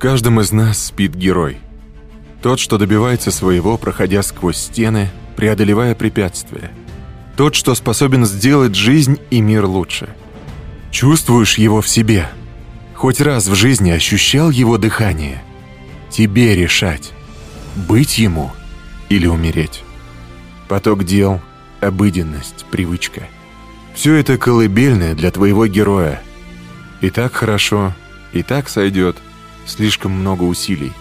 каждом из нас спит герой. Тот, что добивается своего, проходя сквозь стены, преодолевая препятствия. Тот, что способен сделать жизнь и мир лучше. Чувствуешь его в себе. Хоть раз в жизни ощущал его дыхание. Тебе решать, быть ему или умереть. Поток дел, обыденность, привычка. Все это колыбельное для твоего героя. И так хорошо, и так сойдет. Слишком много усилий.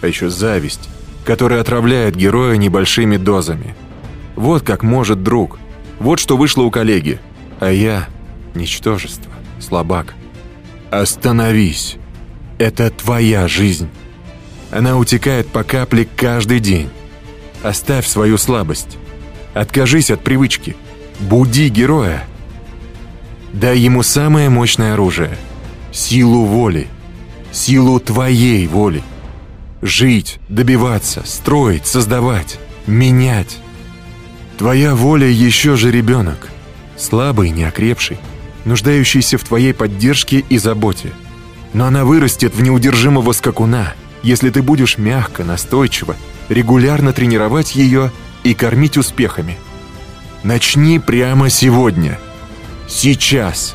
А еще зависть, которая отравляет героя небольшими дозами. Вот как может друг. Вот что вышло у коллеги. А я – ничтожество, слабак. Остановись. Это твоя жизнь. Она утекает по капле каждый день. Оставь свою слабость. Откажись от привычки. Буди героя. Дай ему самое мощное оружие. Силу воли. Силу твоей воли. Жить, добиваться, строить, создавать, менять. Твоя воля еще же ребенок. Слабый, неокрепший, нуждающийся в твоей поддержке и заботе. Но она вырастет в неудержимого скакуна, если ты будешь мягко, настойчиво, регулярно тренировать ее и кормить успехами. Начни прямо сегодня. Сейчас.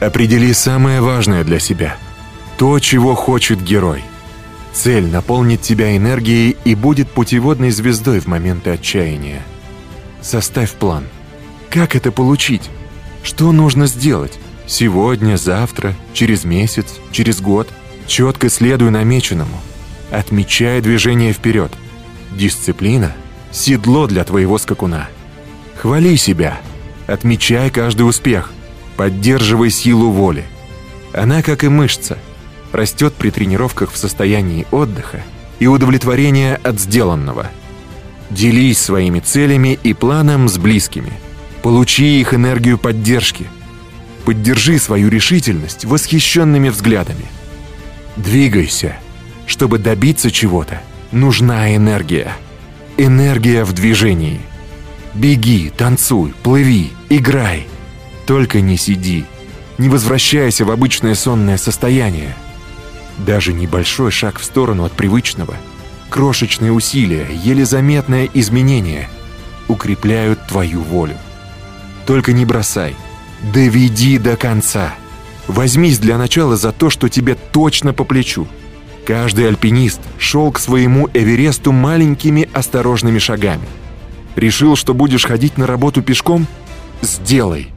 Определи самое важное для себя. То, чего хочет герой. Цель наполнит тебя энергией и будет путеводной звездой в моменты отчаяния. Составь план. Как это получить? Что нужно сделать? Сегодня, завтра, через месяц, через год? Четко следуй намеченному. Отмечай движение вперед. Дисциплина – седло для твоего скакуна. Хвали себя. Отмечай каждый успех. Поддерживай силу воли. Она, как и мышца, растет при тренировках в состоянии отдыха и удовлетворения от сделанного. Делись своими целями и планом с близкими. Получи их энергию поддержки. Поддержи свою решительность восхищенными взглядами. Двигайся. Чтобы добиться чего-то, нужна энергия. Энергия в движении. Беги, танцуй, плыви, играй. Только не сиди. Не возвращайся в обычное сонное состояние. Даже небольшой шаг в сторону от привычного, крошечные усилия, еле заметное изменение укрепляют твою волю. Только не бросай. Доведи до конца. Возьмись для начала за то, что тебе точно по плечу. Каждый альпинист шел к своему Эвересту маленькими осторожными шагами. Решил, что будешь ходить на работу пешком? Сделай.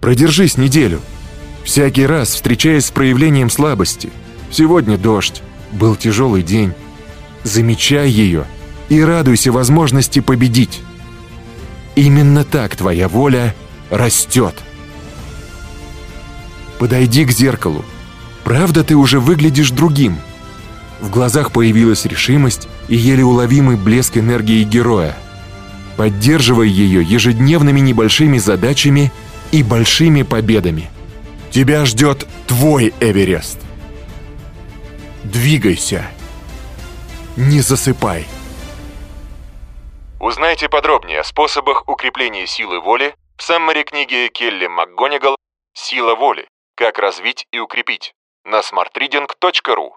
Продержись неделю. Всякий раз, встречаясь с проявлением слабости – Сегодня дождь, был тяжелый день. Замечай ее и радуйся возможности победить. Именно так твоя воля растет. Подойди к зеркалу. Правда, ты уже выглядишь другим. В глазах появилась решимость и еле уловимый блеск энергии героя. Поддерживай ее ежедневными небольшими задачами и большими победами. Тебя ждет твой Эверест. Двигайся. Не засыпай. Узнайте подробнее о способах укрепления силы воли в саммари книги Келли МакГонигал «Сила воли. Как развить и укрепить» на smartreading.ru